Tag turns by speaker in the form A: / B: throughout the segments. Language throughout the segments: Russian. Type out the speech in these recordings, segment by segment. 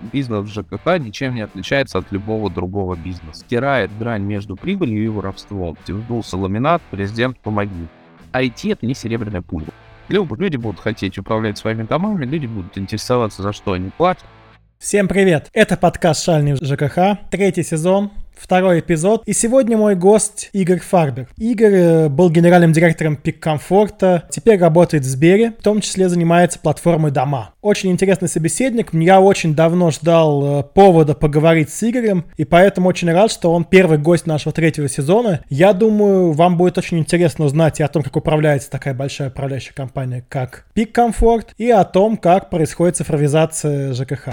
A: бизнес ЖКХ ничем не отличается от любого другого бизнеса. Стирает грань между прибылью и воровством. Вдулся ламинат, президент, помоги. IT — это не серебряная пуля. Люди будут хотеть управлять своими домами, люди будут интересоваться, за что они платят.
B: Всем привет! Это подкаст «Шальный ЖКХ», третий сезон, второй эпизод. И сегодня мой гость Игорь Фарбер. Игорь э, был генеральным директором Пик Комфорта, теперь работает в Сбере, в том числе занимается платформой Дома. Очень интересный собеседник, я очень давно ждал э, повода поговорить с Игорем, и поэтому очень рад, что он первый гость нашего третьего сезона. Я думаю, вам будет очень интересно узнать и о том, как управляется такая большая управляющая компания, как Пик Комфорт, и о том, как происходит цифровизация ЖКХ.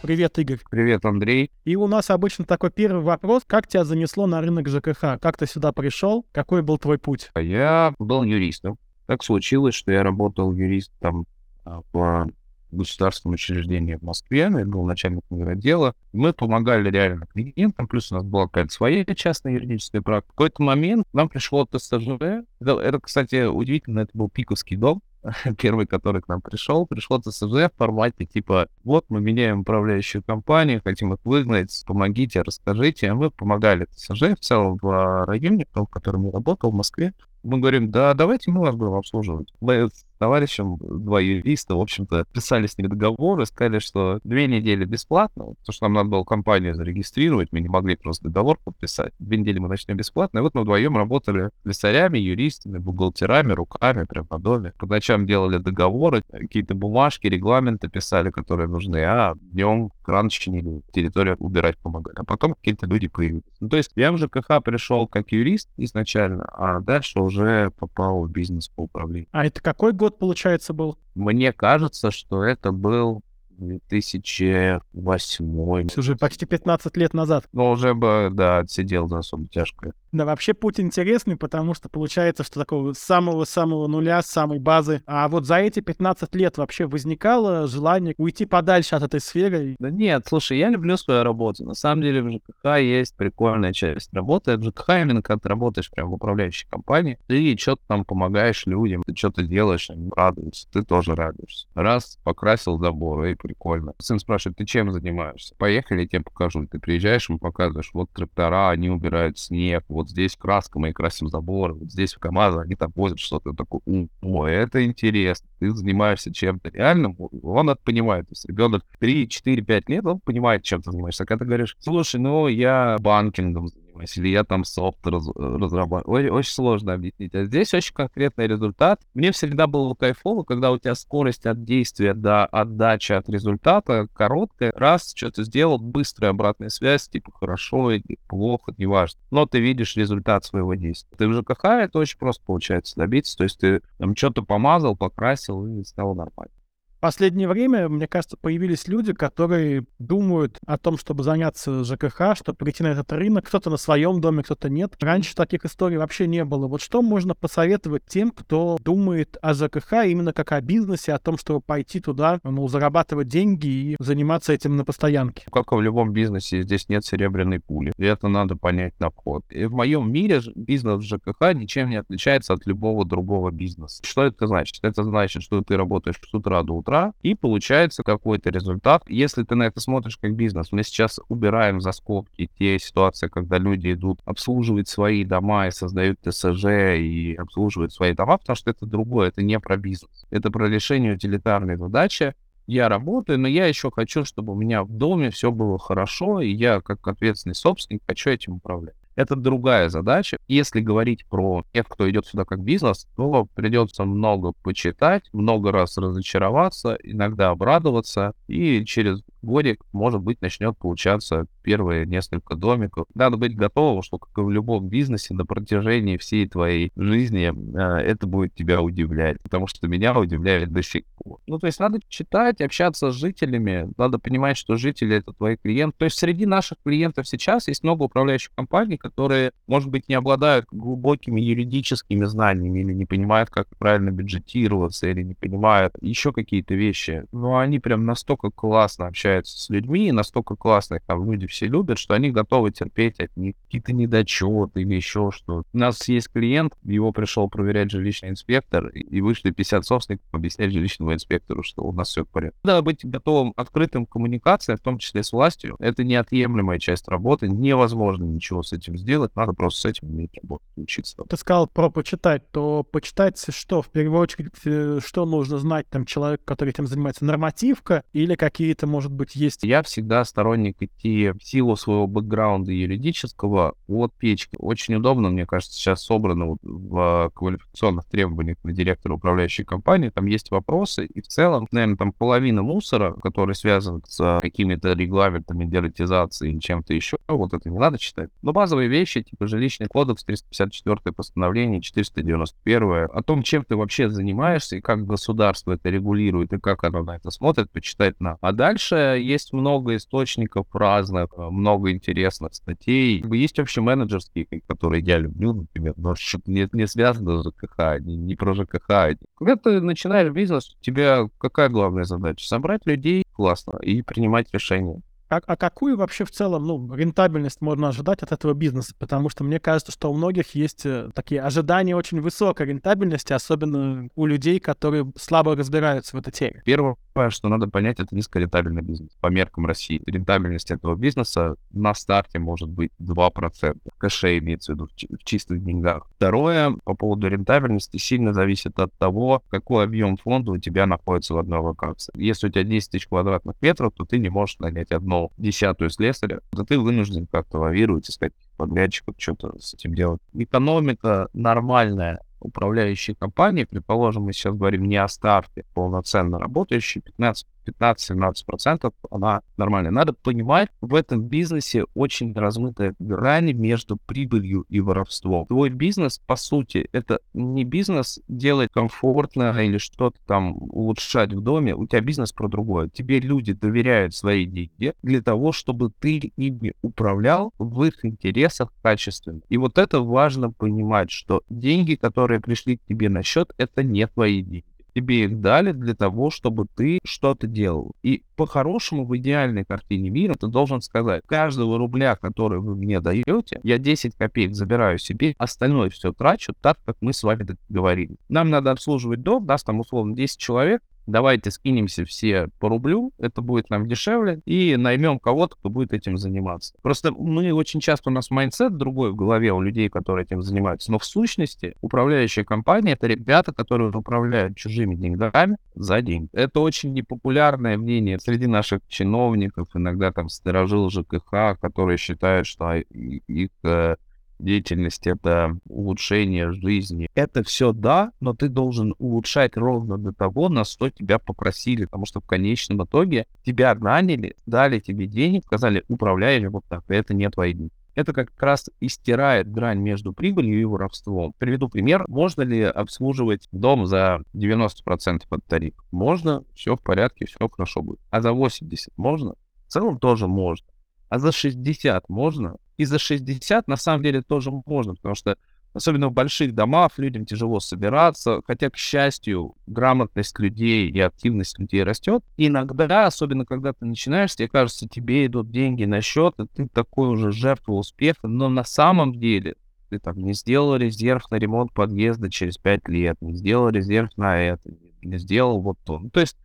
B: Привет, Игорь.
A: Привет, Андрей.
B: И у нас обычно такой первый вопрос. Как тебя занесло на рынок ЖКХ? Как ты сюда пришел? Какой был твой путь?
A: Я был юристом. Так случилось, что я работал юристом а, в государственном учреждении в Москве, я был начальником отдела. Мы помогали реально клиентам, плюс у нас была какая-то своя частная юридическая практика. В какой-то момент нам пришло ТСЖ. Это, это, кстати, удивительно, это был пиковский дом. первый, который к нам пришел, пришел ТСЖ в формате типа, вот мы меняем управляющую компанию, хотим их выгнать, помогите, расскажите. А мы помогали ТСЖ в целом в районе, в котором я работал, в Москве. Мы говорим, да, давайте мы вас будем обслуживать. Мы с товарищем, два юриста, в общем-то, писали с ними договор и сказали, что две недели бесплатно, потому что нам надо было компанию зарегистрировать, мы не могли просто договор подписать. Две недели мы начнем бесплатно. И вот мы вдвоем работали слесарями, юристами, бухгалтерами, руками, прям по доме. По ночам делали договоры, какие-то бумажки, регламенты писали, которые нужны, а днем кран чинили, территорию убирать помогали. А потом какие-то люди появились. Ну, то есть я в ЖКХ пришел как юрист изначально, а дальше уже попал в бизнес по управлению.
B: А это какой год, получается, был?
A: Мне кажется, что это был 2008.
B: Уже почти 15 лет назад.
A: Ну, уже бы, да, отсидел за особо тяжкое.
B: Да, вообще путь интересный, потому что получается, что такого самого-самого нуля, самой базы. А вот за эти 15 лет вообще возникало желание уйти подальше от этой сферы?
A: Да нет, слушай, я люблю свою работу. На самом деле в ЖКХ есть прикольная часть работы. В ЖКХ именно когда ты работаешь прям в управляющей компании, ты что-то там помогаешь людям, ты что-то делаешь, они радуются, ты тоже радуешься. Раз, покрасил забор, и прикольно. Сын спрашивает, ты чем занимаешься? Поехали, я тебе покажу. Ты приезжаешь, ему показываешь, вот трактора, они убирают снег, вот здесь краска, мы красим забор, вот здесь в КамАЗа они там возят что-то. такое. ой, это интересно, ты занимаешься чем-то реальным, он это понимает. То есть ребенок 3, 4, 5 лет, он понимает, чем ты занимаешься. А когда ты говоришь, слушай, ну, я банкингом занимаюсь, или я там софт раз, разрабатываю. Очень сложно объяснить. А здесь очень конкретный результат. Мне всегда было кайфово, когда у тебя скорость от действия до отдачи от результата короткая. Раз, что-то сделал, быстрая обратная связь, типа хорошо или плохо, неважно. Но ты видишь результат своего действия. Ты в ЖКХ это очень просто получается добиться. То есть ты там что-то помазал, покрасил и стало нормально
B: последнее время, мне кажется, появились люди, которые думают о том, чтобы заняться ЖКХ, чтобы прийти на этот рынок. Кто-то на своем доме, кто-то нет. Раньше таких историй вообще не было. Вот что можно посоветовать тем, кто думает о ЖКХ именно как о бизнесе, о том, чтобы пойти туда, ну, зарабатывать деньги и заниматься этим на постоянке?
A: Как и в любом бизнесе, здесь нет серебряной пули. И это надо понять на вход. И в моем мире бизнес ЖКХ ничем не отличается от любого другого бизнеса. Что это значит? Это значит, что ты работаешь с утра до утра, и получается какой-то результат. Если ты на это смотришь как бизнес, мы сейчас убираем за скобки те ситуации, когда люди идут обслуживать свои дома и создают ТСЖ и обслуживают свои дома, потому что это другое, это не про бизнес. Это про решение утилитарной задачи, я работаю, но я еще хочу, чтобы у меня в доме все было хорошо, и я, как ответственный собственник, хочу этим управлять. Это другая задача. Если говорить про тех, кто идет сюда как бизнес, то придется много почитать, много раз разочароваться, иногда обрадоваться, и через годик, может быть, начнет получаться первые несколько домиков. Надо быть готовым, что, как и в любом бизнесе, на протяжении всей твоей жизни э, это будет тебя удивлять, потому что меня удивляет до сих пор. Ну, то есть надо читать, общаться с жителями, надо понимать, что жители — это твои клиенты. То есть среди наших клиентов сейчас есть много управляющих компаний, которые, может быть, не обладают глубокими юридическими знаниями или не понимают, как правильно бюджетироваться, или не понимают еще какие-то вещи. Но они прям настолько классно общаются с людьми, и настолько классно их там люди все любят, что они готовы терпеть от них какие-то недочеты или еще что. У нас есть клиент, его пришел проверять жилищный инспектор, и вышли 50 собственников объяснять жилищному инспектору, что у нас все в порядке. Надо быть готовым открытым к коммуникации, в том числе с властью. Это неотъемлемая часть работы, невозможно ничего с этим сделать, надо просто с этим уметь работать, учиться.
B: Ты сказал про почитать, то почитать что? В первую очередь, э, что нужно знать там человек, который этим занимается? Нормативка или какие-то, может быть, есть...
A: Я всегда сторонник идти в силу своего бэкграунда юридического от печки. Очень удобно, мне кажется, сейчас собрано вот в квалификационных требованиях на директора управляющей компании, там есть вопросы, и в целом, наверное, там половина мусора, который связан с какими-то регламентами дератизации или чем-то еще, вот это не надо читать. Но базовые вещи, типа жилищный кодекс, 354 постановление, 491, о том, чем ты вообще занимаешься и как государство это регулирует и как оно на это смотрит, почитать надо. А дальше есть много источников разных, много интересных статей. Есть вообще менеджерские, которые я люблю, например, но не, не связано с ЖКХ, не, не про ЖКХ. Когда ты начинаешь бизнес, у тебя какая главная задача? Собрать людей классно и принимать решения.
B: А, а какую вообще в целом ну, рентабельность можно ожидать от этого бизнеса? Потому что мне кажется, что у многих есть э, такие ожидания очень высокой рентабельности, особенно у людей, которые слабо разбираются в этой теме.
A: Первое, что надо понять, это низкорентабельный бизнес по меркам России. Рентабельность этого бизнеса на старте может быть 2%. Кэше имеется в виду в чистых деньгах. Второе, по поводу рентабельности, сильно зависит от того, какой объем фонда у тебя находится в одной локации. Если у тебя 10 тысяч квадратных метров, то ты не можешь нанять одну десятую слесаря, то ты вынужден как-то лавировать, искать подрядчиков, что-то с этим делать. Экономика нормальная управляющей компании, предположим, мы сейчас говорим не о старте, полноценно работающей, 15 15-17%, она нормальная. Надо понимать, в этом бизнесе очень размытая грань между прибылью и воровством. Твой бизнес, по сути, это не бизнес делать комфортно или что-то там улучшать в доме. У тебя бизнес про другое. Тебе люди доверяют свои деньги для того, чтобы ты ими управлял в их интересах качественно. И вот это важно понимать, что деньги, которые пришли к тебе на счет, это не твои деньги тебе их дали для того, чтобы ты что-то делал. И по-хорошему, в идеальной картине мира ты должен сказать, каждого рубля, который вы мне даете, я 10 копеек забираю себе, остальное все трачу так, как мы с вами договорились. Нам надо обслуживать дом, нас там условно 10 человек, давайте скинемся все по рублю, это будет нам дешевле, и наймем кого-то, кто будет этим заниматься. Просто мы очень часто, у нас mindset другой в голове у людей, которые этим занимаются, но в сущности управляющая компания — это ребята, которые управляют чужими деньгами за деньги. Это очень непопулярное мнение среди наших чиновников, иногда там старожил ЖКХ, которые считают, что их э, деятельность, это улучшение жизни. Это все да, но ты должен улучшать ровно до того, на что тебя попросили, потому что в конечном итоге тебя наняли, дали тебе денег, сказали, управляй вот так, это не твои деньги. Это как раз и стирает грань между прибылью и воровством. Приведу пример. Можно ли обслуживать дом за 90% от тарифа? Можно, все в порядке, все хорошо будет. А за 80 можно? В целом тоже можно. А за 60 можно? И за 60 на самом деле тоже можно, потому что особенно в больших домах людям тяжело собираться, хотя, к счастью, грамотность людей и активность людей растет. Иногда, особенно когда ты начинаешь, тебе кажется, тебе идут деньги на счет, и ты такой уже жертва успеха, но на самом деле ты там не сделал резерв на ремонт подъезда через 5 лет, не сделал резерв на это, не сделал вот то. Ну, то есть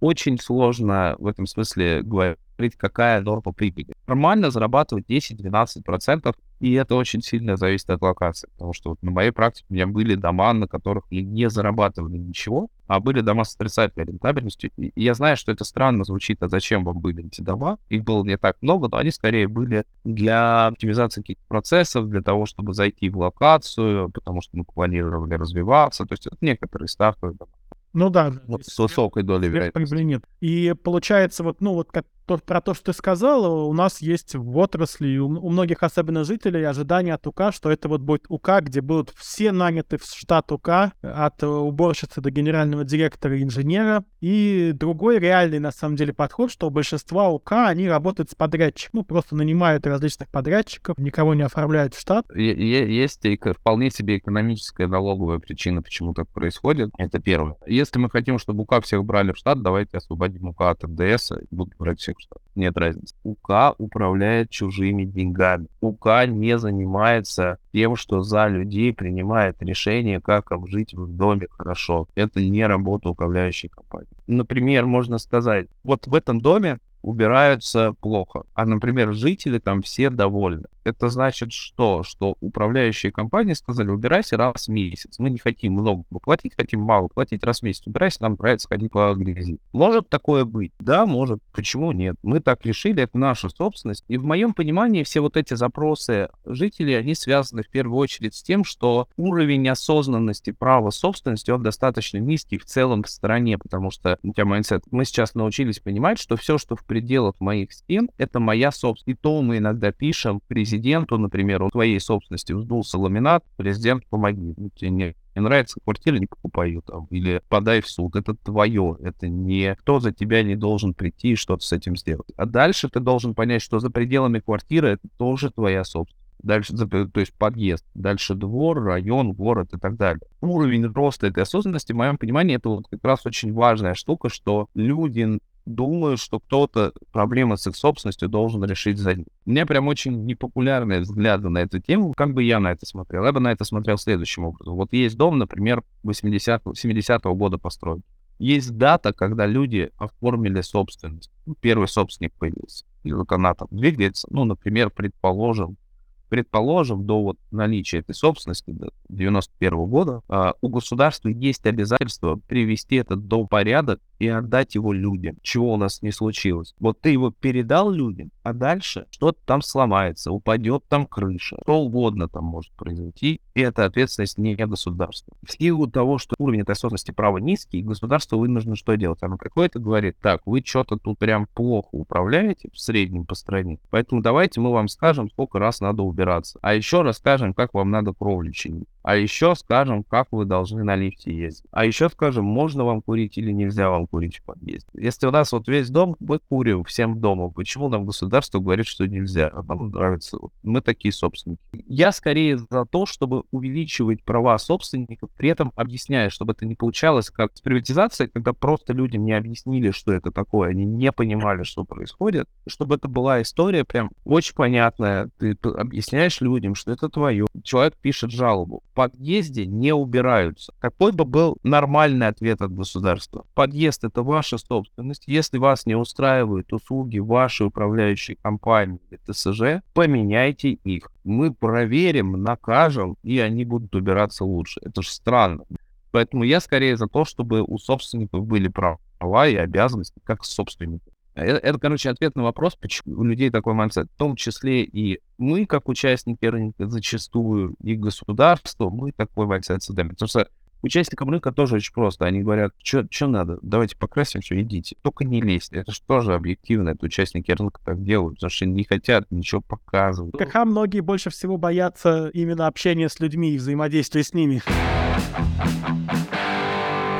A: очень сложно в этом смысле говорить, какая норма прибыли. Нормально зарабатывать 10-12%, и это очень сильно зависит от локации, потому что вот на моей практике у меня были дома, на которых я не зарабатывали ничего, а были дома с отрицательной рентабельностью. И я знаю, что это странно звучит, а зачем вам были эти дома? Их было не так много, но они скорее были для оптимизации каких-то процессов, для того, чтобы зайти в локацию, потому что мы планировали развиваться. То есть это некоторые стартовые дома.
B: Ну да.
A: Вот с высокой долей вероятности.
B: нет. И получается, вот, ну, вот как то, про то, что ты сказал, у нас есть в отрасли, у, у многих особенно жителей, ожидания от УК, что это вот будет УК, где будут все наняты в штат УК, от уборщицы до генерального директора инженера. И другой реальный, на самом деле, подход, что большинство УК, они работают с подрядчиком, ну, просто нанимают различных подрядчиков, никого не оформляют в штат.
A: Есть вполне себе экономическая налоговая причина, почему так происходит. Это первое. Если мы хотим, чтобы УК всех брали в штат, давайте освободим УК от НДС будут брать всех штат. Нет разницы. УК управляет чужими деньгами. УК не занимается тем, что за людей принимает решение, как жить в доме хорошо. Это не работа управляющей компании. Например, можно сказать, вот в этом доме убираются плохо, а, например, жители там все довольны. Это значит что? Что управляющие компании сказали, убирайся раз в месяц. Мы не хотим много платить, хотим мало платить раз в месяц. Убирайся, нам нравится ходить по грязи. Может такое быть? Да, может. Почему нет? Мы так решили, это наша собственность. И в моем понимании все вот эти запросы жителей, они связаны в первую очередь с тем, что уровень осознанности права собственности, он достаточно низкий в целом в стране, потому что у тебя mindset. Мы сейчас научились понимать, что все, что в пределах моих стен, это моя собственность. И то мы иногда пишем президенту например, вон в твоей собственности вздулся ламинат, президент, помоги. Ну, тебе не, не нравится квартира, не покупай ее там. Или подай в суд. Это твое. Это никто за тебя не должен прийти и что-то с этим сделать. А дальше ты должен понять, что за пределами квартиры это тоже твоя собственность. Дальше, то есть подъезд, дальше двор, район, город и так далее. Уровень роста этой осознанности, в моем понимании, это вот как раз очень важная штука, что люди думаю, что кто-то проблемы с их собственностью должен решить за них. У меня прям очень непопулярные взгляды на эту тему. Как бы я на это смотрел? Я бы на это смотрел следующим образом. Вот есть дом, например, 80 70-го года постройки. Есть дата, когда люди оформили собственность. Первый собственник появился. И вот она там двигается. Ну, например, предположим, предположим, до вот наличия этой собственности, до 91 года, а, у государства есть обязательство привести этот дом в порядок и отдать его людям, чего у нас не случилось. Вот ты его передал людям, а дальше что-то там сломается, упадет там крыша, что угодно там может произойти, и это ответственность не государства. В силу того, что уровень этой осознанности права низкий, государство вынуждено что делать? Оно и говорит, так, вы что-то тут прям плохо управляете в среднем по стране, поэтому давайте мы вам скажем, сколько раз надо убираться, а еще расскажем, как вам надо кровлю чинить. А еще скажем, как вы должны на лифте ездить. А еще скажем, можно вам курить или нельзя вам курить в подъезде. Если у нас вот весь дом, мы курим всем домом, почему нам государство говорит, что нельзя? А нам нравится. Мы такие собственники. Я скорее за то, чтобы увеличивать права собственников, при этом объясняя, чтобы это не получалось как с приватизацией, когда просто людям не объяснили, что это такое, они не понимали, что происходит, чтобы это была история прям очень понятная. Ты объясняешь людям, что это твое. Человек пишет жалобу подъезде не убираются. Какой бы был нормальный ответ от государства? Подъезд — это ваша собственность. Если вас не устраивают услуги вашей управляющей компании или ТСЖ, поменяйте их. Мы проверим, накажем, и они будут убираться лучше. Это же странно. Поэтому я скорее за то, чтобы у собственников были права и обязанности, как собственников. Это, это, короче, ответ на вопрос, почему у людей такой mindset. В том числе и мы, как участники рынка, зачастую, и государство, мы такой mindset создаем. Потому что участникам рынка тоже очень просто. Они говорят, что надо, давайте покрасим, все, идите. Только не лезьте. Это же тоже объективно. Это участники рынка так делают, потому что не хотят ничего показывать.
B: Как многие больше всего боятся именно общения с людьми и взаимодействия с ними.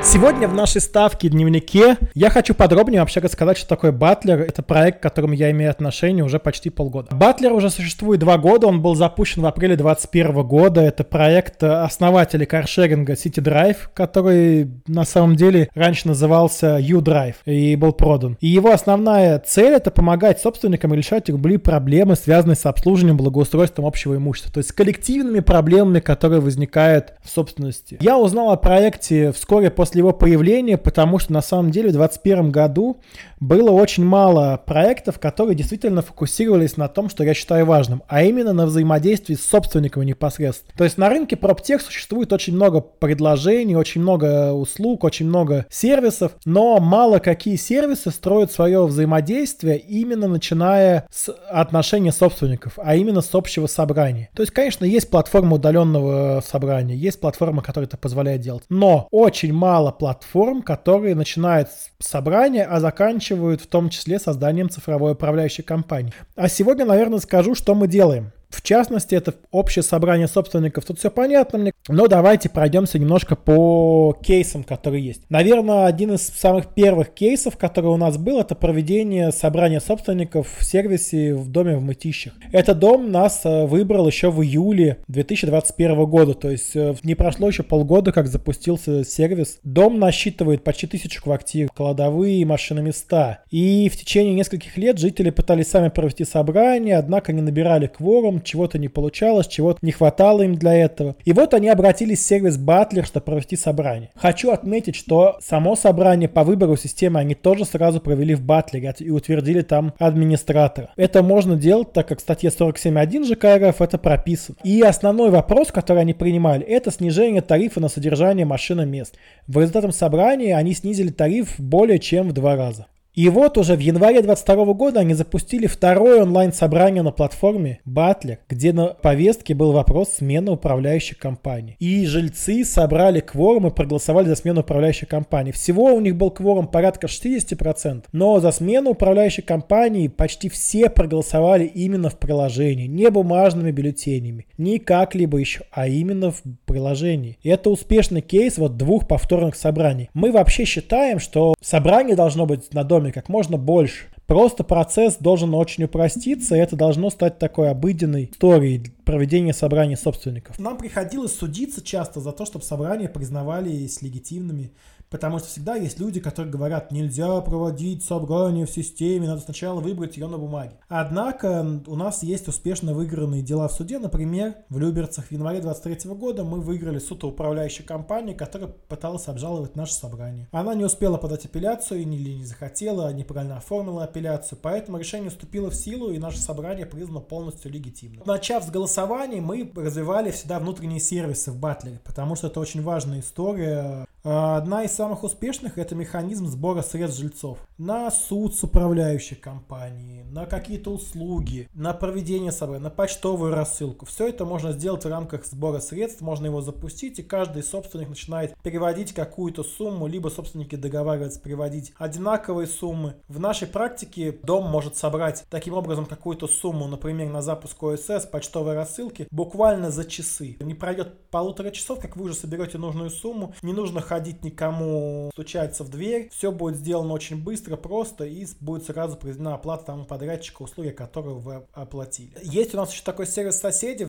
B: Сегодня в нашей ставке дневнике я хочу подробнее вообще рассказать, что такое Батлер. Это проект, к которому я имею отношение уже почти полгода. Батлер уже существует два года, он был запущен в апреле 2021 года. Это проект основателей каршеринга City Drive, который на самом деле раньше назывался U-Drive и был продан. И его основная цель это помогать собственникам решать любые проблемы, связанные с обслуживанием, благоустройством общего имущества. То есть с коллективными проблемами, которые возникают в собственности. Я узнал о проекте вскоре после его появления, потому что на самом деле в 2021 году было очень мало проектов, которые действительно фокусировались на том, что я считаю важным, а именно на взаимодействии с собственниками непосредственно. То есть на рынке PropTech существует очень много предложений, очень много услуг, очень много сервисов, но мало какие сервисы строят свое взаимодействие именно начиная с отношения собственников, а именно с общего собрания. То есть, конечно, есть платформа удаленного собрания, есть платформа, которая это позволяет делать, но очень мало немало платформ, которые начинают с собрания, а заканчивают в том числе созданием цифровой управляющей компании. А сегодня, наверное, скажу, что мы делаем. В частности, это общее собрание собственников. Тут все понятно мне. Но давайте пройдемся немножко по кейсам, которые есть. Наверное, один из самых первых кейсов, который у нас был, это проведение собрания собственников в сервисе в доме в Мытищах. Этот дом нас э, выбрал еще в июле 2021 года. То есть э, не прошло еще полгода, как запустился сервис. Дом насчитывает почти тысячу квартир, кладовые, машиноместа. И в течение нескольких лет жители пытались сами провести собрание, однако не набирали кворум, чего-то не получалось, чего-то не хватало им для этого. И вот они обратились в сервис Butler, чтобы провести собрание. Хочу отметить, что само собрание по выбору системы они тоже сразу провели в Butler и утвердили там администратора. Это можно делать, так как в статье 47.1 ЖК РФ это прописано. И основной вопрос, который они принимали, это снижение тарифа на содержание машиномест. В результате собрания они снизили тариф более чем в два раза. И вот уже в январе 2022 года они запустили второе онлайн-собрание на платформе Butler, где на повестке был вопрос смены управляющей компании. И жильцы собрали кворум и проголосовали за смену управляющей компании. Всего у них был кворум порядка 60%, но за смену управляющей компании почти все проголосовали именно в приложении, не бумажными бюллетенями, не как-либо еще, а именно в приложении. И это успешный кейс вот двух повторных собраний. Мы вообще считаем, что собрание должно быть на доме доме как можно больше. Просто процесс должен очень упроститься, и это должно стать такой обыденной историей проведения собраний собственников. Нам приходилось судиться часто за то, чтобы собрания признавались легитимными, Потому что всегда есть люди, которые говорят, нельзя проводить собрание в системе, надо сначала выбрать ее на бумаге. Однако у нас есть успешно выигранные дела в суде. Например, в Люберцах в январе 23 года мы выиграли суд управляющей компании, которая пыталась обжаловать наше собрание. Она не успела подать апелляцию или не захотела, неправильно оформила апелляцию, поэтому решение вступило в силу и наше собрание признано полностью легитимным. Начав с голосования, мы развивали всегда внутренние сервисы в Батлере, потому что это очень важная история одна из самых успешных – это механизм сбора средств жильцов. На суд с управляющей компанией, на какие-то услуги, на проведение собрания, на почтовую рассылку. Все это можно сделать в рамках сбора средств, можно его запустить, и каждый собственник начинает переводить какую-то сумму, либо собственники договариваются переводить одинаковые суммы. В нашей практике дом может собрать таким образом какую-то сумму, например, на запуск ОСС, почтовой рассылки, буквально за часы. Не пройдет полутора часов, как вы уже соберете нужную сумму, не нужно ходить никому, стучаться в дверь. Все будет сделано очень быстро, просто и будет сразу произведена оплата тому подрядчика услуги, которую вы оплатили. Есть у нас еще такой сервис соседей.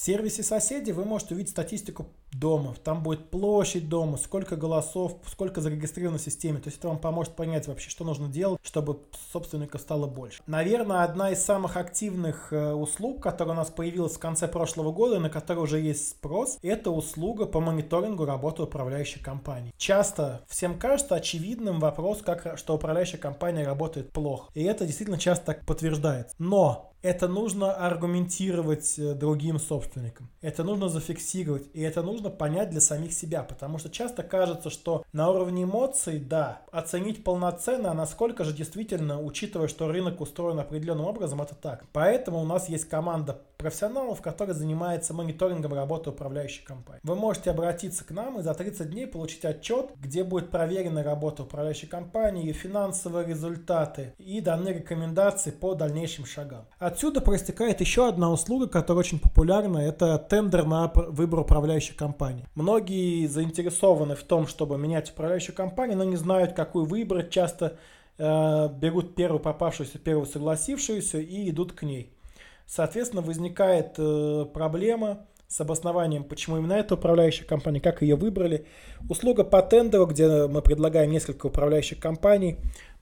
B: Сервисе соседей вы можете увидеть статистику дома. Там будет площадь дома, сколько голосов, сколько зарегистрировано в системе. То есть это вам поможет понять вообще, что нужно делать, чтобы собственников стало больше. Наверное, одна из самых активных э, услуг, которая у нас появилась в конце прошлого года, на которой уже есть спрос, это услуга по мониторингу работы управляющей компании. Часто всем кажется очевидным вопрос, как, что управляющая компания работает плохо. И это действительно часто так подтверждается. Но это нужно аргументировать э, другим собственникам. Это нужно зафиксировать. И это нужно понять для самих себя. Потому что часто кажется, что на уровне эмоций, да, оценить полноценно, а насколько же действительно, учитывая, что рынок устроен определенным образом, это так. Поэтому у нас есть команда профессионалов, который занимается мониторингом работы управляющей компании. Вы можете обратиться к нам и за 30 дней получить отчет, где будет проверена работа управляющей компании, ее финансовые результаты и даны рекомендации по дальнейшим шагам. Отсюда проистекает еще одна услуга, которая очень популярна, это тендер на выбор управляющей компании. Многие заинтересованы в том, чтобы менять управляющую компанию, но не знают, какую выбрать, часто э, берут первую попавшуюся, первую согласившуюся и идут к ней. Соответственно, возникает э, проблема с обоснованием, почему именно эта управляющая компания, как ее выбрали. Услуга по тендеру, где мы предлагаем несколько управляющих компаний,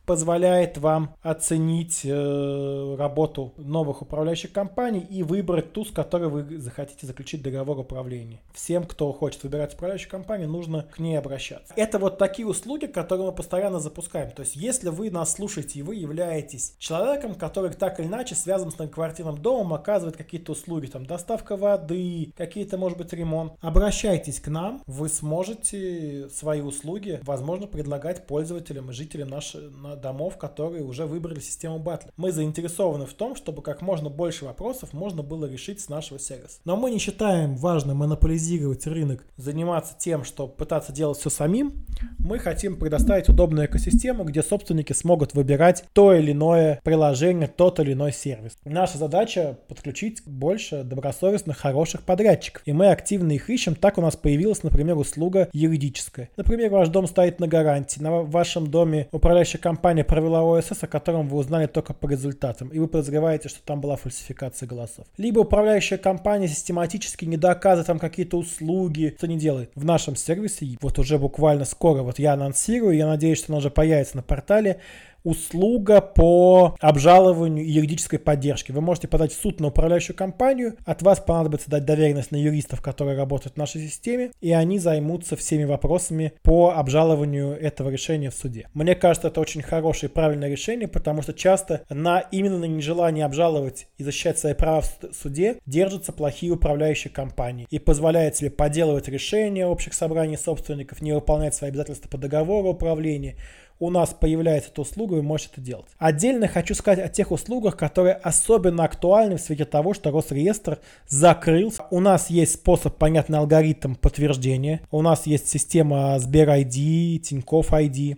B: позволяет вам оценить э, работу новых управляющих компаний и выбрать ту, с которой вы захотите заключить договор управления. Всем, кто хочет выбирать управляющую компанию, нужно к ней обращаться. Это вот такие услуги, которые мы постоянно запускаем. То есть, если вы нас слушаете и вы являетесь человеком, который так или иначе связан с квартирным домом, оказывает какие-то услуги, там доставка воды, какие-то, может быть, ремонт, обращайтесь к нам, вы сможете свои услуги, возможно, предлагать пользователям и жителям нашей, домов, которые уже выбрали систему батла. Мы заинтересованы в том, чтобы как можно больше вопросов можно было решить с нашего сервиса. Но мы не считаем важным монополизировать рынок, заниматься тем, что пытаться делать все самим. Мы хотим предоставить удобную экосистему, где собственники смогут выбирать то или иное приложение, тот или иной сервис. Наша задача подключить больше добросовестных, хороших подрядчиков. И мы активно их ищем. Так у нас появилась, например, услуга юридическая. Например, ваш дом стоит на гарантии. На вашем доме управляющая компания провела ОСС, о котором вы узнали только по результатам. И вы подозреваете, что там была фальсификация голосов. Либо управляющая компания систематически не доказывает вам какие-то услуги, что не делает. В нашем сервисе, вот уже буквально скоро, вот я анонсирую, я надеюсь, что она уже появится на портале, услуга по обжалованию юридической поддержки. Вы можете подать в суд на управляющую компанию, от вас понадобится дать доверенность на юристов, которые работают в нашей системе, и они займутся всеми вопросами по обжалованию этого решения в суде. Мне кажется, это очень хорошее и правильное решение, потому что часто на именно на нежелании обжаловать и защищать свои права в суде держатся плохие управляющие компании и позволяет себе поделывать решения общих собраний собственников, не выполнять свои обязательства по договору управления, у нас появляется эта услуга, вы можете это делать. Отдельно хочу сказать о тех услугах, которые особенно актуальны в свете того, что Росреестр закрылся. У нас есть способ, понятный алгоритм подтверждения. У нас есть система Сбер ID, Тинькофф ID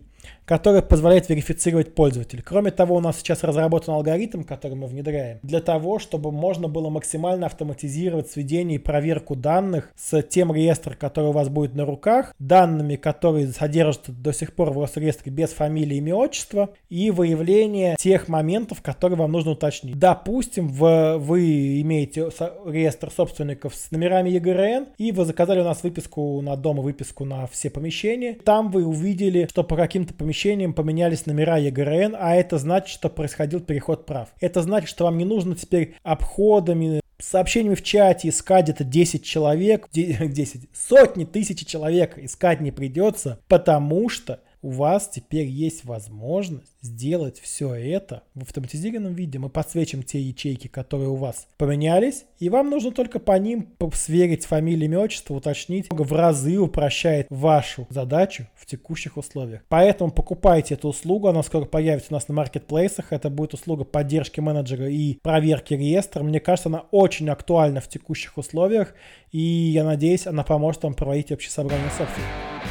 B: который позволяет верифицировать пользователя. Кроме того, у нас сейчас разработан алгоритм, который мы внедряем, для того, чтобы можно было максимально автоматизировать сведение и проверку данных с тем реестром, который у вас будет на руках, данными, которые содержатся до сих пор в Росреестре без фамилии, имя, отчества, и выявление тех моментов, которые вам нужно уточнить. Допустим, в, вы имеете реестр собственников с номерами ЕГРН, и вы заказали у нас выписку на дом и выписку на все помещения. Там вы увидели, что по каким-то помещениям помещением поменялись номера ЕГРН, а это значит, что происходил переход прав. Это значит, что вам не нужно теперь обходами, сообщениями в чате искать где-то 10 человек, 10, сотни тысяч человек искать не придется, потому что у вас теперь есть возможность сделать все это в автоматизированном виде. Мы подсвечим те ячейки, которые у вас поменялись, и вам нужно только по ним сверить фамилию, имя, отчество, уточнить. В разы упрощает вашу задачу в текущих условиях. Поэтому покупайте эту услугу, она скоро появится у нас на маркетплейсах. Это будет услуга поддержки менеджера и проверки реестра. Мне кажется, она очень актуальна в текущих условиях, и я надеюсь, она поможет вам проводить общее собрание собственников.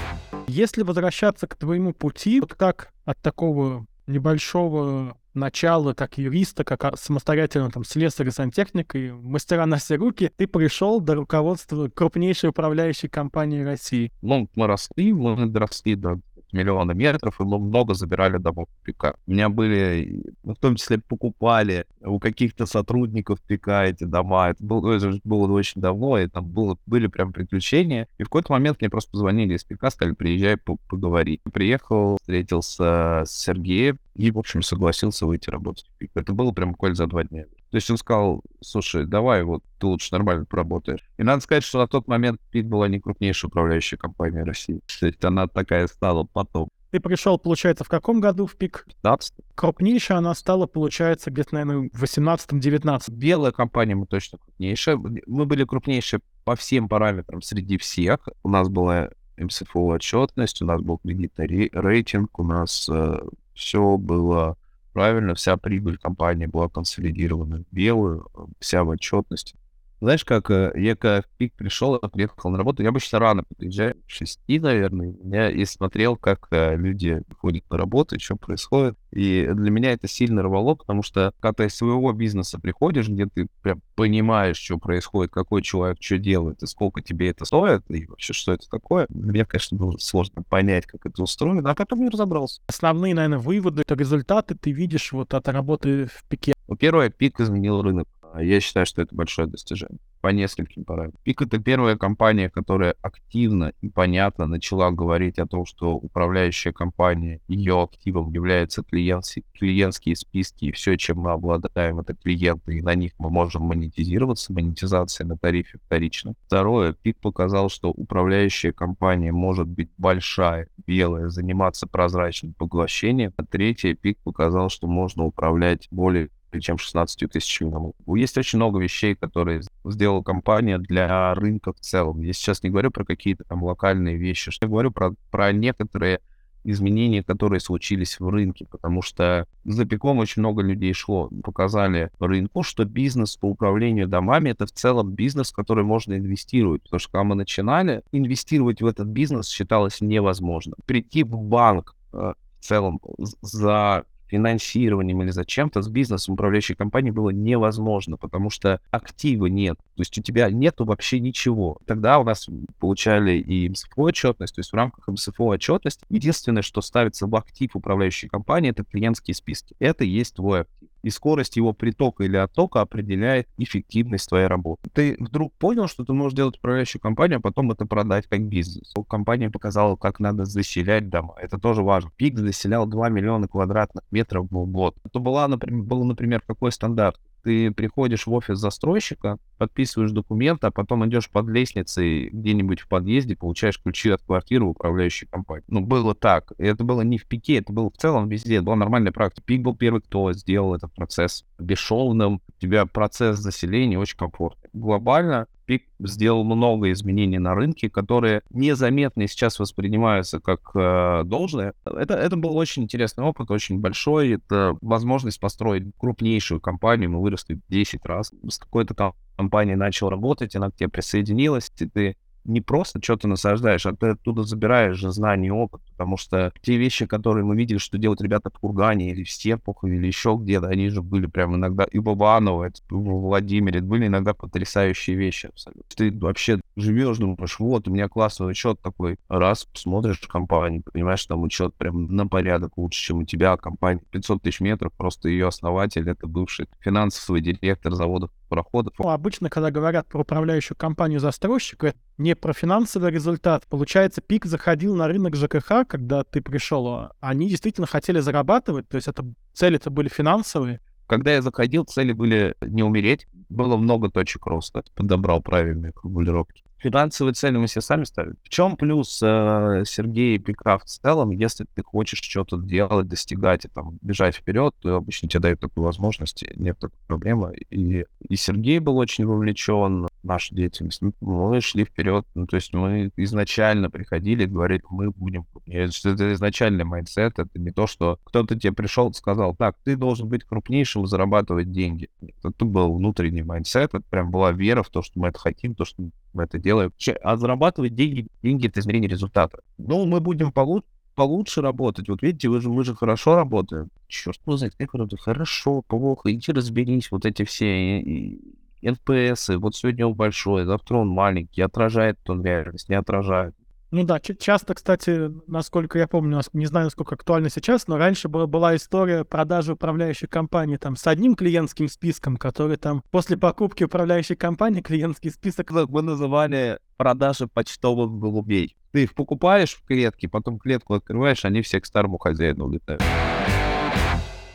C: Если возвращаться к твоему пути, вот как от такого небольшого начала, как юриста, как самостоятельно там слесаря, сантехника и мастера на все руки, ты пришел до руководства крупнейшей управляющей компании России.
A: Ну, мы росли, мы доросли до миллиона метров, и мы много забирали домов пика. У меня были, ну, в том числе покупали у каких-то сотрудников пика эти дома. Это было, это было очень давно, и там было, были прям приключения. И в какой-то момент мне просто позвонили из пика, сказали, приезжай поговорить. Приехал, встретился с Сергеем, и, в общем, согласился выйти работать в пик. Это было прям буквально за два дня. То есть он сказал, слушай, давай, вот ты лучше нормально поработаешь. И надо сказать, что на тот момент ПИК была не крупнейшая управляющая компания России. То есть она такая стала потом.
C: Ты пришел, получается, в каком году в ПИК?
A: 15
C: Крупнейшая она стала, получается, где-то, наверное, в 18-19.
A: Белая компания мы точно крупнейшая. Мы были крупнейшие по всем параметрам среди всех. У нас была МСФО отчетность, у нас был кредитный рейтинг, у нас э, все было правильно, вся прибыль компании была консолидирована в белую, вся в отчетности. Знаешь, как э, я в пик пришел, приехал на работу, я обычно рано приезжаю, 6, наверное, я и смотрел, как э, люди ходят на работу, что происходит. И для меня это сильно рвало, потому что когда ты из своего бизнеса приходишь, где ты прям понимаешь, что происходит, какой человек что делает, и сколько тебе это стоит, и вообще, что это такое, меня, конечно, было сложно понять, как это устроено, а потом не разобрался.
C: Основные, наверное, выводы, это результаты ты видишь вот от работы в пике.
A: Ну, первое, пик изменил рынок. А я считаю, что это большое достижение по нескольким параметрам. Пик — это первая компания, которая активно и понятно начала говорить о том, что управляющая компания, ее активом являются клиентские, клиентские списки, и все, чем мы обладаем, это клиенты, и на них мы можем монетизироваться, монетизация на тарифе вторично. Второе, Пик показал, что управляющая компания может быть большая, белая, заниматься прозрачным поглощением. А третье, Пик показал, что можно управлять более чем 16 тысячами налогов. Есть очень много вещей, которые сделала компания для рынка в целом. Я сейчас не говорю про какие-то там локальные вещи, я говорю про, про некоторые изменения, которые случились в рынке, потому что за пиком очень много людей шло. Показали рынку, что бизнес по управлению домами — это в целом бизнес, в который можно инвестировать. Потому что когда мы начинали, инвестировать в этот бизнес считалось невозможно. Прийти в банк э, в целом за финансированием или зачем-то с бизнесом управляющей компании было невозможно, потому что актива нет. То есть у тебя нету вообще ничего. Тогда у нас получали и МСФО отчетность, то есть в рамках МСФО отчетности единственное, что ставится в актив управляющей компании, это клиентские списки. Это и есть твой актив и скорость его притока или оттока определяет эффективность твоей работы. Ты вдруг понял, что ты можешь делать управляющую компанию, а потом это продать как бизнес. Компания показала, как надо заселять дома. Это тоже важно. Пик заселял 2 миллиона квадратных метров в год. Это была, например, был, например, какой стандарт? Ты приходишь в офис застройщика, подписываешь документы, а потом идешь под лестницей где-нибудь в подъезде, получаешь ключи от квартиры управляющей компании. Ну, было так. Это было не в пике, это было в целом везде. Это была нормальная практика. Пик был первый, кто сделал этот процесс бесшовным. У тебя процесс заселения очень комфортный. Глобально Пик сделал много изменений на рынке, которые незаметно сейчас воспринимаются как э, должное. Это, это был очень интересный опыт, очень большой. Это возможность построить крупнейшую компанию. Мы выросли в 10 раз. С какой-то компанией начал работать, она к тебе присоединилась, и ты не просто что-то насаждаешь, а ты оттуда забираешь же знания и опыт, потому что те вещи, которые мы видели, что делают ребята в Кургане или в Серпухове или еще где-то, они же были прям иногда и в Иваново, и в Владимире, были иногда потрясающие вещи абсолютно. Ты вообще живешь, думаешь, вот, у меня классный учет такой, раз смотришь компанию, понимаешь, там учет прям на порядок лучше, чем у тебя, компания 500 тысяч метров, просто ее основатель, это бывший финансовый директор заводов проходов.
C: Ну, обычно, когда говорят про управляющую компанию застройщика, не про финансовый результат. Получается, пик заходил на рынок ЖКХ, когда ты пришел. Они действительно хотели зарабатывать, то есть это цели-то были финансовые.
A: Когда я заходил, цели были не умереть. Было много точек роста. Подобрал правильные формулировки. Финансовые цели мы себе сами ставим. В чем плюс э, Сергея Пика в целом, если ты хочешь что-то делать, достигать и там бежать вперед, то обычно тебе дают такую возможность, нет такой проблемы. И, и Сергей был очень вовлечен в нашу деятельность. Мы шли вперед, ну, то есть мы изначально приходили, говорили, мы будем. Это изначальный mindset, это не то, что кто-то тебе пришел и сказал, так, ты должен быть крупнейшим и зарабатывать деньги. Это был внутренний mindset, это прям была вера в то, что мы это хотим, то, что мы это делаем. А зарабатывать деньги, деньги это измерение результата. Ну, мы будем получше получше работать. Вот видите, вы же, мы же хорошо работаем. Черт знает, как работать. Хорошо, плохо. Иди разберись. Вот эти все NPS. Вот сегодня он большой, завтра он маленький. Отражает он реальность, не отражает.
C: Ну да, часто, кстати, насколько я помню, не знаю, насколько актуально сейчас, но раньше была, была история продажи управляющей компании там с одним клиентским списком, который там после покупки управляющей компании клиентский список...
A: Мы называли продажи почтовых голубей. Ты их покупаешь в клетке, потом клетку открываешь, они все к старому хозяину улетают.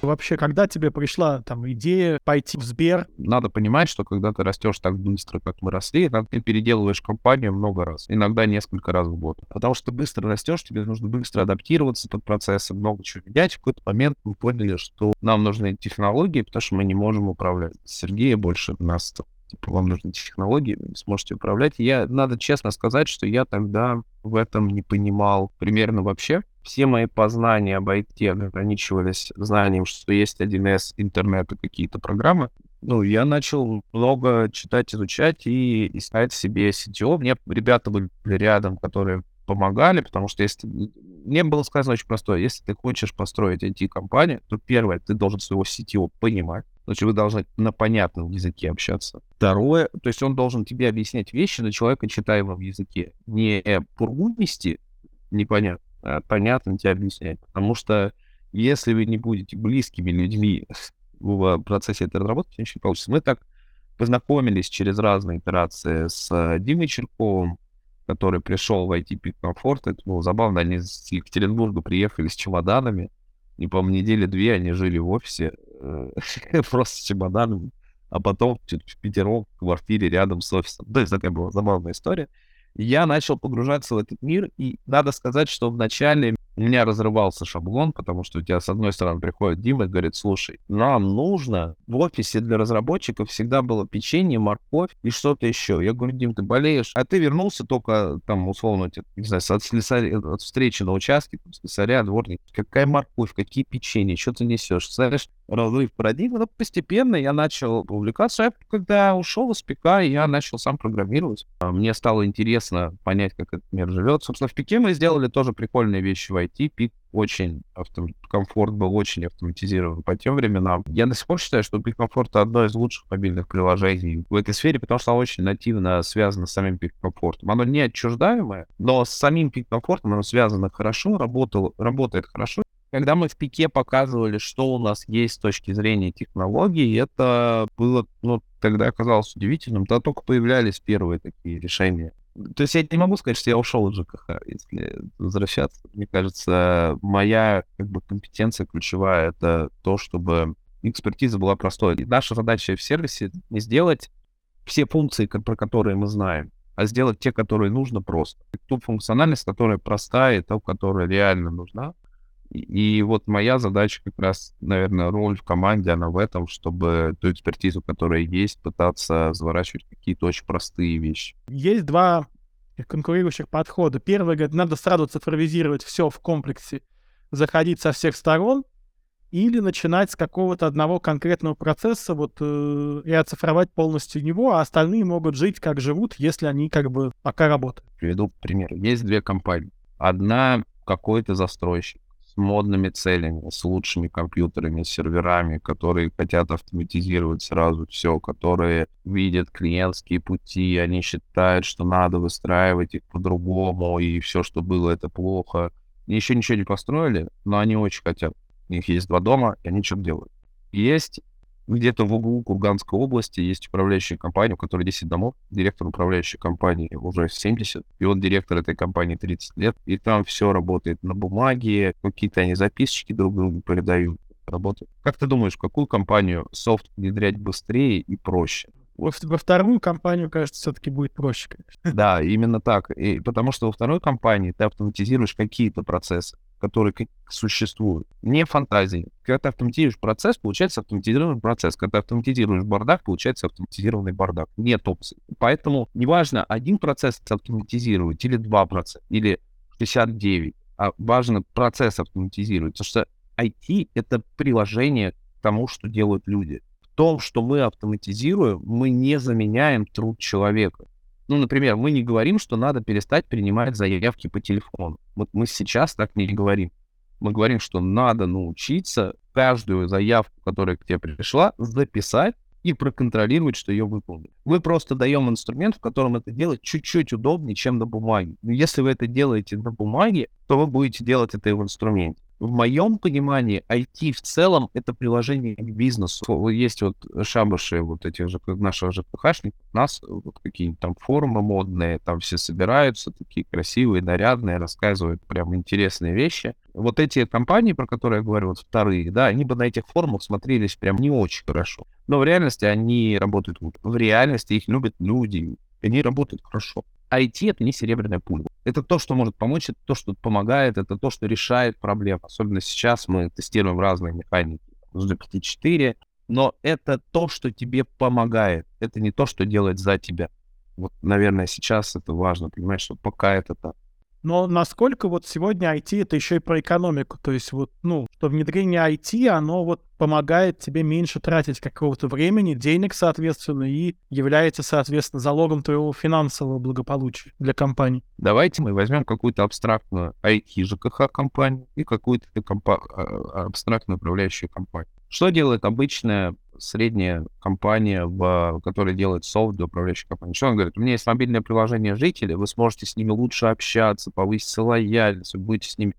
C: Вообще, когда тебе пришла там идея пойти в Сбер?
A: Надо понимать, что когда ты растешь так быстро, как мы росли, ты переделываешь компанию много раз, иногда несколько раз в год. Потому что быстро растешь, тебе нужно быстро адаптироваться под процессы, много чего менять. В какой-то момент мы поняли, что нам нужны технологии, потому что мы не можем управлять. Сергея больше нас типа, вам нужны технологии, вы не сможете управлять. я, надо честно сказать, что я тогда в этом не понимал примерно вообще. Все мои познания об IT ограничивались знанием, что есть 1С, интернет и какие-то программы. Ну, я начал много читать, изучать и искать себе CTO. Мне ребята были рядом, которые помогали, потому что если... Мне было сказано очень простое. Если ты хочешь построить IT-компанию, то первое, ты должен своего CTO понимать. Значит, вы должны на понятном языке общаться. Второе, то есть он должен тебе объяснять вещи на человека читаемом языке. Не пургу непонятно, понятно тебе объяснять. Потому что если вы не будете близкими людьми в процессе этой разработки, ничего не получится. Мы так познакомились через разные итерации с Димой Черковым, который пришел в IT Peak Comfort. Это было забавно. Они из Екатеринбурга приехали с чемоданами. И, по-моему, недели две они жили в офисе э, просто с чемоданом, а потом в пятером в квартире рядом с офисом. То есть такая была забавная история. Я начал погружаться в этот мир, и надо сказать, что вначале у меня разрывался шаблон, потому что у тебя, с одной стороны, приходит Дима и говорит, слушай, нам нужно в офисе для разработчиков всегда было печенье, морковь и что-то еще. Я говорю, Дим, ты болеешь, а ты вернулся только, там, условно, не знаю, от, слесаря, от встречи на участке, там, слесаря, дворник. Какая морковь, какие печенья, что ты несешь? Знаешь, разрыв парадигмы, но постепенно я начал увлекаться. А когда ушел из ПК, я начал сам программировать. А мне стало интересно понять, как этот мир живет. Собственно, в Пике мы сделали тоже прикольные вещи в IT. Пик очень автом... комфорт был очень автоматизирован по тем временам. Я до сих пор считаю, что Пик Комфорт одно из лучших мобильных приложений в этой сфере, потому что оно очень нативно связано с самим Пик Комфортом. Оно не отчуждаемое, но с самим Пик Комфортом оно связано хорошо, работало, работает хорошо. Когда мы в пике показывали, что у нас есть с точки зрения технологий, это было, ну, тогда оказалось удивительным. Тогда только появлялись первые такие решения. То есть я не могу сказать, что я ушел из ЖКХ, если возвращаться. Мне кажется, моя как бы, компетенция ключевая — это то, чтобы экспертиза была простой. И наша задача в сервисе не сделать все функции, про которые мы знаем, а сделать те, которые нужно просто. Ту функциональность, которая простая, и ту, которая реально нужна, и вот моя задача как раз, наверное, роль в команде, она в этом, чтобы ту экспертизу, которая есть, пытаться заворачивать какие-то очень простые вещи.
C: Есть два конкурирующих подхода. Первый говорит, надо сразу цифровизировать все в комплексе, заходить со всех сторон, или начинать с какого-то одного конкретного процесса вот, э, и оцифровать полностью него, а остальные могут жить, как живут, если они как бы пока работают.
A: Приведу пример. Есть две компании. Одна какой-то застройщик с модными целями, с лучшими компьютерами, серверами, которые хотят автоматизировать сразу все, которые видят клиентские пути, они считают, что надо выстраивать их по-другому, и все, что было, это плохо. Еще ничего не построили, но они очень хотят. У них есть два дома, и они что-то делают. Есть где-то в углу Курганской области есть управляющая компания, у которой 10 домов, директор управляющей компании уже 70, и он директор этой компании 30 лет, и там все работает на бумаге, какие-то они записочки друг другу передают, работают. Как ты думаешь, в какую компанию софт внедрять быстрее и проще?
C: Во, во вторую компанию, кажется, все-таки будет проще, конечно.
A: Да, именно так. И потому что во второй компании ты автоматизируешь какие-то процессы которые существуют. Не фантазии. Когда ты автоматизируешь процесс, получается автоматизированный процесс. Когда автоматизируешь бардак, получается автоматизированный бардак. Нет опций. Поэтому неважно, один процесс автоматизировать или два процесса, или 69, а важно процесс автоматизировать. Потому что IT — это приложение к тому, что делают люди. В том, что мы автоматизируем, мы не заменяем труд человека. Ну, например, мы не говорим, что надо перестать принимать заявки по телефону. Вот мы сейчас так не говорим. Мы говорим, что надо научиться каждую заявку, которая к тебе пришла, записать и проконтролировать, что ее выполнили. Мы просто даем инструмент, в котором это делать чуть-чуть удобнее, чем на бумаге. Но если вы это делаете на бумаге, то вы будете делать это и в инструменте в моем понимании IT в целом это приложение к бизнесу. Есть вот шабаши вот этих же наших ЖКХшников, нас вот какие-нибудь там форумы модные, там все собираются, такие красивые, нарядные, рассказывают прям интересные вещи. Вот эти компании, про которые я говорю, вот вторые, да, они бы на этих форумах смотрелись прям не очень хорошо. Но в реальности они работают В реальности их любят люди, они работают хорошо. IT — это не серебряная пуля. Это то, что может помочь, это то, что помогает, это то, что решает проблемы. Особенно сейчас мы тестируем разные механики с GPT-4, но это то, что тебе помогает. Это не то, что делает за тебя. Вот, наверное, сейчас это важно, понимаешь, что пока это так.
C: Но насколько вот сегодня IT это еще и про экономику, то есть вот, ну, что внедрение IT, оно вот помогает тебе меньше тратить какого-то времени, денег, соответственно, и является, соответственно, залогом твоего финансового благополучия для компании.
A: Давайте мы возьмем какую-то абстрактную IT ЖКХ компанию и какую-то компа- а, абстрактную управляющую компанию. Что делает обычная средняя компания, в, которая делает софт для управляющей компании. Что он говорит? У меня есть мобильное приложение жителей, вы сможете с ними лучше общаться, повысить лояльность, вы будете с ними...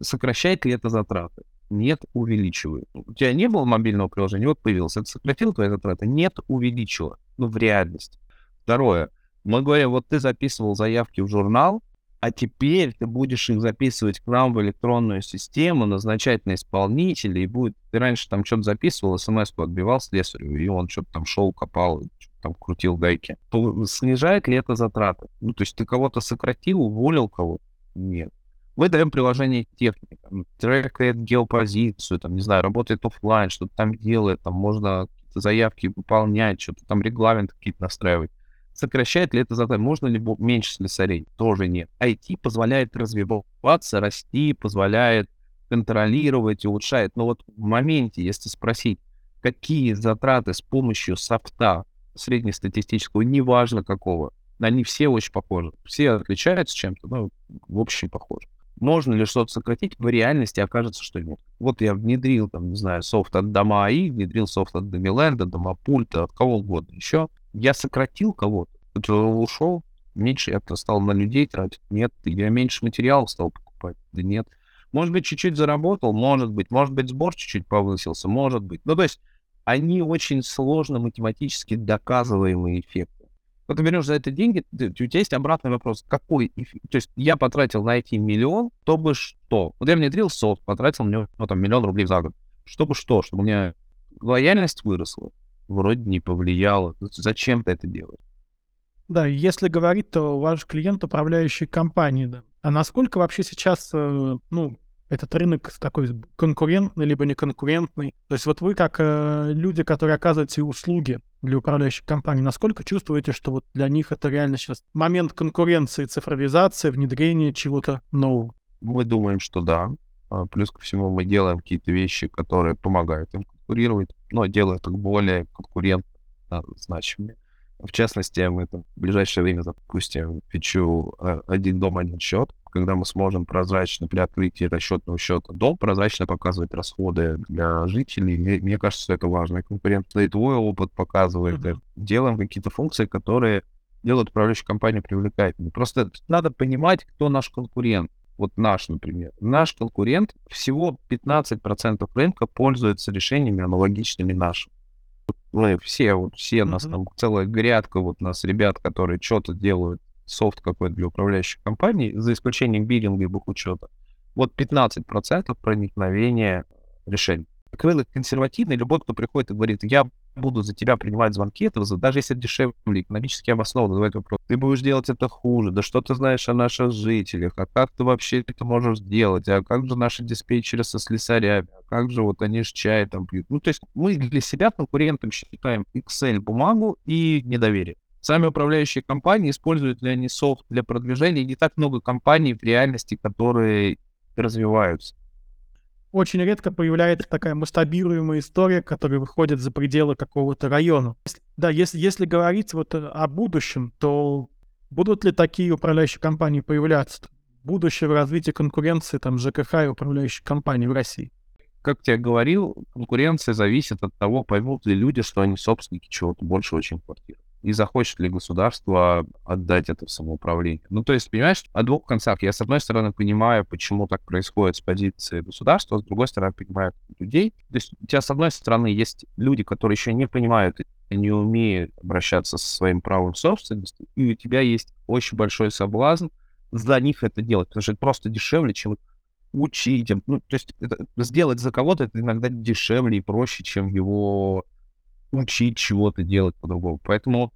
A: Сокращает ли это затраты? Нет, увеличивает. У тебя не было мобильного приложения, вот появилось. Это сократило твои затраты? Нет, увеличило. Ну, в реальности. Второе. Мы говорим, вот ты записывал заявки в журнал, а теперь ты будешь их записывать к нам в электронную систему, назначать на исполнителя, и будет... Ты раньше там что-то записывал, смс-ку отбивал слесарю, и он что-то там шел, копал, там крутил гайки. Снижает ли это затраты? Ну, то есть ты кого-то сократил, уволил кого-то? Нет. Мы даем приложение техники, трекает геопозицию, там, не знаю, работает офлайн, что-то там делает, там можно заявки выполнять, что-то там регламент какие-то настраивать. Сокращает ли это задание? Можно ли меньше слесарей? Тоже нет. IT позволяет развиваться, расти, позволяет контролировать, улучшает. Но вот в моменте, если спросить, какие затраты с помощью софта среднестатистического, неважно какого, они все очень похожи. Все отличаются чем-то, но в общем похожи. Можно ли что-то сократить? В реальности окажется, что нет. Вот я внедрил, там, не знаю, софт от дома АИ, внедрил софт от Домиленда, Домопульта, от кого угодно еще. Я сократил кого-то, ушел, меньше я стал на людей тратить. Нет, я меньше материалов стал покупать. Да нет. Может быть, чуть-чуть заработал, может быть. Может быть, сбор чуть-чуть повысился, может быть. Ну, то есть они очень сложно математически доказываемые эффекты. Вот ты берешь за это деньги, ты, у тебя есть обратный вопрос, какой эффект? То есть я потратил на эти миллион, чтобы что? Вот я внедрил софт, потратил него ну, там, миллион рублей за год. Чтобы что? Чтобы у меня лояльность выросла? Вроде не повлияло. Зачем ты это делаешь?
C: Да, если говорить, то ваш клиент управляющий компанией, да. А насколько вообще сейчас, э, ну, этот рынок такой конкурентный, либо не конкурентный. То есть вот вы как э, люди, которые оказываете услуги для управляющих компаний, насколько чувствуете, что вот для них это реально сейчас момент конкуренции, цифровизации, внедрения чего-то нового?
A: Мы думаем, что да. А, плюс ко всему мы делаем какие-то вещи, которые помогают им конкурировать, но делают их более конкурентно значимыми. В частности, мы там в ближайшее время запустим фичу э, «Один дом, один счет», когда мы сможем прозрачно при открытии расчетного счета дом прозрачно показывать расходы для жителей. Мне, мне кажется, что это важно. Конкурентный твой опыт показывает. Mm-hmm. Делаем какие-то функции, которые делают управляющую компанию привлекательной. Просто надо понимать, кто наш конкурент. Вот наш, например. Наш конкурент, всего 15% рынка пользуется решениями аналогичными нашим мы все, вот все mm-hmm. нас там целая грядка вот нас ребят, которые что-то делают, софт какой-то для управляющих компаний, за исключением биллинга и бухучета. Вот 15% проникновения решений. Рынок консервативный, любой, кто приходит и говорит, я буду за тебя принимать звонки, это даже если дешевле, экономически обоснованно, задавать вопрос, ты будешь делать это хуже, да что ты знаешь о наших жителях, а как ты вообще это можешь сделать, а как же наши диспетчеры со слесарями, а как же вот они с чай там пьют. Ну, то есть мы для себя конкурентом считаем Excel, бумагу и недоверие. Сами управляющие компании используют ли они софт для продвижения? Не так много компаний в реальности, которые развиваются
C: очень редко появляется такая масштабируемая история, которая выходит за пределы какого-то района. Да, если, если говорить вот о будущем, то будут ли такие управляющие компании появляться? Будущее в развитии конкуренции там ЖКХ и управляющих компаний в России?
A: Как я говорил, конкуренция зависит от того, поймут ли люди, что они собственники чего-то большего, чем квартира и захочет ли государство отдать это в самоуправление. Ну, то есть, понимаешь, о двух концах. Я, с одной стороны, понимаю, почему так происходит с позиции государства, с другой стороны, понимаю людей. То есть у тебя, с одной стороны, есть люди, которые еще не понимают и не умеют обращаться со своим правом собственности, и у тебя есть очень большой соблазн за них это делать, потому что это просто дешевле, чем учить. Ну, то есть это, сделать за кого-то это иногда дешевле и проще, чем его учить чего-то делать по-другому. Поэтому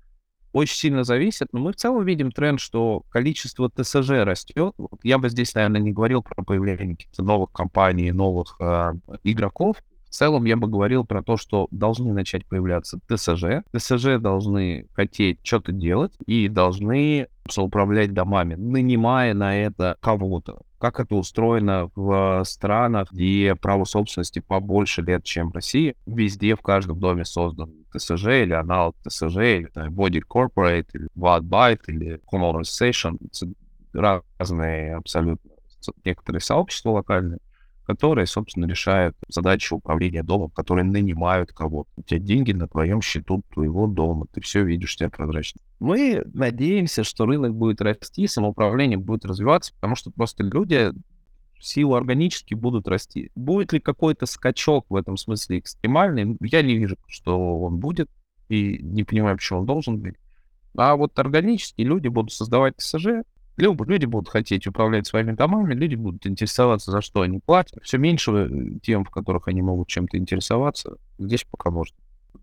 A: очень сильно зависит, но мы в целом видим тренд, что количество ТСЖ растет. Я бы здесь, наверное, не говорил про появление каких-то новых компаний, новых э, игроков. В целом я бы говорил про то, что должны начать появляться ТСЖ. ТСЖ должны хотеть что-то делать и должны управлять домами, нанимая на это кого-то как это устроено в странах, где право собственности побольше лет, чем в России. Везде, в каждом доме создан ТСЖ или аналог ТСЖ, или там, Body Corporate, или Wattbyte, или Home Organization. Разные абсолютно некоторые сообщества локальные которые, собственно, решают задачу управления домом, которые нанимают кого-то. У тебя деньги на твоем счету твоего дома, ты все видишь, тебя прозрачно. Мы надеемся, что рынок будет расти, самоуправление будет развиваться, потому что просто люди силу органически будут расти. Будет ли какой-то скачок в этом смысле экстремальный? Я не вижу, что он будет, и не понимаю, почему он должен быть. А вот органически люди будут создавать ТСЖ, Люди будут хотеть управлять своими домами, люди будут интересоваться, за что они платят. Все меньше э, тем, в которых они могут чем-то интересоваться. Здесь пока можно.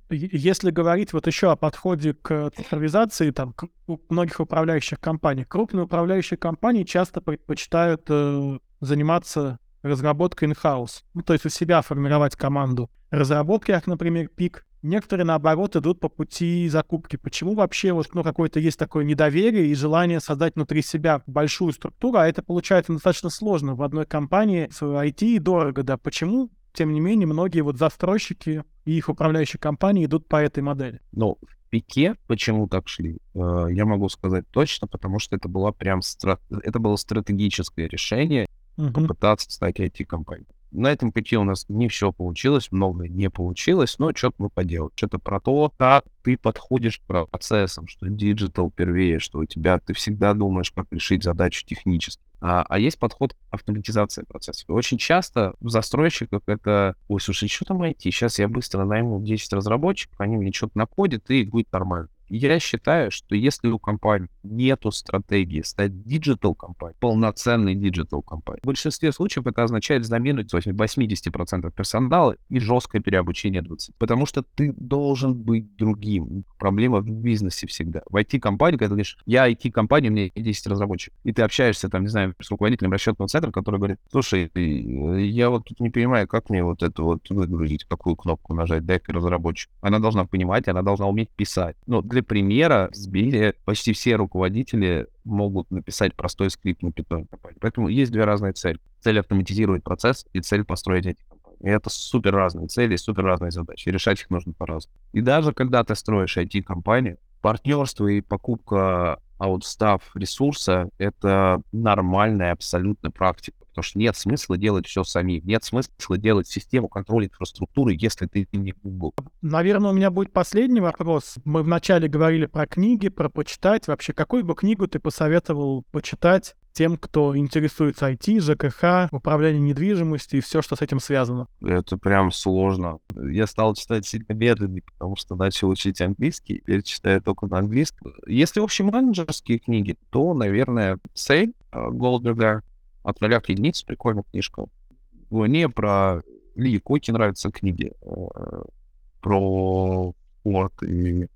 C: Если говорить вот еще о подходе к цифровизации, там, у многих управляющих компаний, крупные управляющие компании часто предпочитают э, заниматься разработкой in-house. Ну, то есть у себя формировать команду разработки, как, например, пик. Некоторые, наоборот, идут по пути закупки. Почему вообще вот, ну, какое-то есть такое недоверие и желание создать внутри себя большую структуру, а это получается достаточно сложно в одной компании, с IT дорого, да. Почему тем не менее, многие вот застройщики и их управляющие компании идут по этой модели.
A: Ну, в пике почему так шли, э, я могу сказать точно, потому что это было прям стра... это было стратегическое решение uh-huh. попытаться стать IT-компанией. На этом пути у нас не все получилось, многое не получилось, но что-то мы поделали. Что-то про то, как ты подходишь к процессам, что digital первее, что у тебя ты всегда думаешь, как решить задачу технически. А, а есть подход к автоматизации процессов. Очень часто у застройщиков это, ой, слушай, что там IT? Сейчас я быстро найму 10 разработчиков, они мне что-то накодят, и будет нормально. Я считаю, что если у компании нету стратегии стать digital компанией, полноценной digital компанией, в большинстве случаев это означает замену 80% персонала и жесткое переобучение 20%. Потому что ты должен быть другим. Проблема в бизнесе всегда. В IT-компании, когда ты говоришь, я IT-компания, у меня 10 разработчиков, и ты общаешься там, не знаю, с руководителем расчетного центра, который говорит, слушай, я вот тут не понимаю, как мне вот это вот выгрузить, какую кнопку нажать, дай-ка разработчик. Она должна понимать, она должна уметь писать. Но для примера, в Сбере почти все руководители могут написать простой скрипт на Python. Поэтому есть две разные цели. Цель автоматизировать процесс и цель построить эти. И это супер разные цели, супер разные задачи. И решать их нужно по-разному. И даже когда ты строишь IT-компанию, партнерство и покупка аутстав ресурса — это нормальная абсолютно практика. Потому что нет смысла делать все самим. Нет смысла делать систему контроля инфраструктуры, если ты не Google.
C: Наверное, у меня будет последний вопрос. Мы вначале говорили про книги, про почитать. Вообще, какую бы книгу ты посоветовал почитать тем, кто интересуется IT, ЖКХ, управлением недвижимостью и все, что с этим связано?
A: Это прям сложно. Я стал читать сильно медленнее, потому что начал учить английский, теперь читаю только на английском. Если общеменеджерские книги, то, наверное, Сейл Голдберга, от нуля к единице, прикольная книжка. Мне про Ли Коки нравятся книги. Э, про Ford и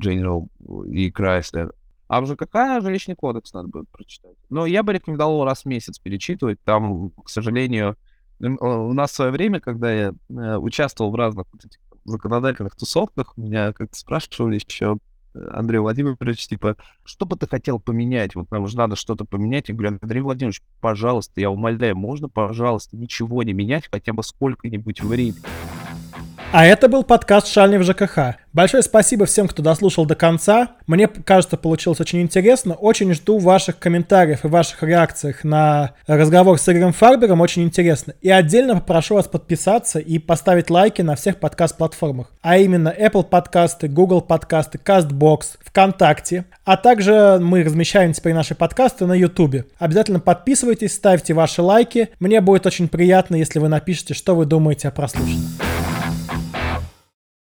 A: General и Chrysler. А уже какая жилищный кодекс надо будет прочитать. Но я бы рекомендовал раз в месяц перечитывать. Там, к сожалению, у нас в свое время, когда я э, участвовал в разных законодательных тусовках, меня как-то спрашивали еще Андрей Владимирович, типа, что бы ты хотел поменять? Вот нам же надо что-то поменять. Я говорю, Андрей Владимирович, пожалуйста, я умоляю, можно, пожалуйста, ничего не менять, хотя бы сколько-нибудь времени.
B: А это был подкаст «Шальни в ЖКХ». Большое спасибо всем, кто дослушал до конца. Мне кажется, получилось очень интересно. Очень жду ваших комментариев и ваших реакциях на разговор с Игорем Фарбером. Очень интересно. И отдельно попрошу вас подписаться и поставить лайки на всех подкаст-платформах. А именно Apple подкасты, Google подкасты, CastBox, ВКонтакте. А также мы размещаем теперь наши подкасты на YouTube. Обязательно подписывайтесь, ставьте ваши лайки. Мне будет очень приятно, если вы напишите, что вы думаете о прослушанном.